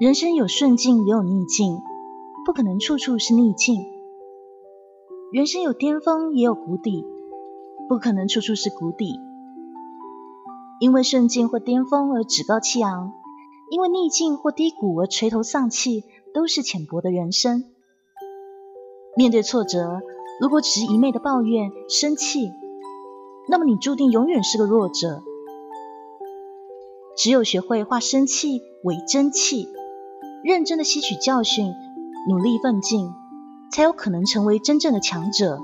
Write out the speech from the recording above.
人生有顺境也有逆境，不可能处处是逆境；人生有巅峰也有谷底，不可能处处是谷底。因为顺境或巅峰而趾高气昂，因为逆境或低谷而垂头丧气，都是浅薄的人生。面对挫折，如果只是一昧的抱怨、生气，那么你注定永远是个弱者。只有学会化生气为真气，认真的吸取教训，努力奋进，才有可能成为真正的强者。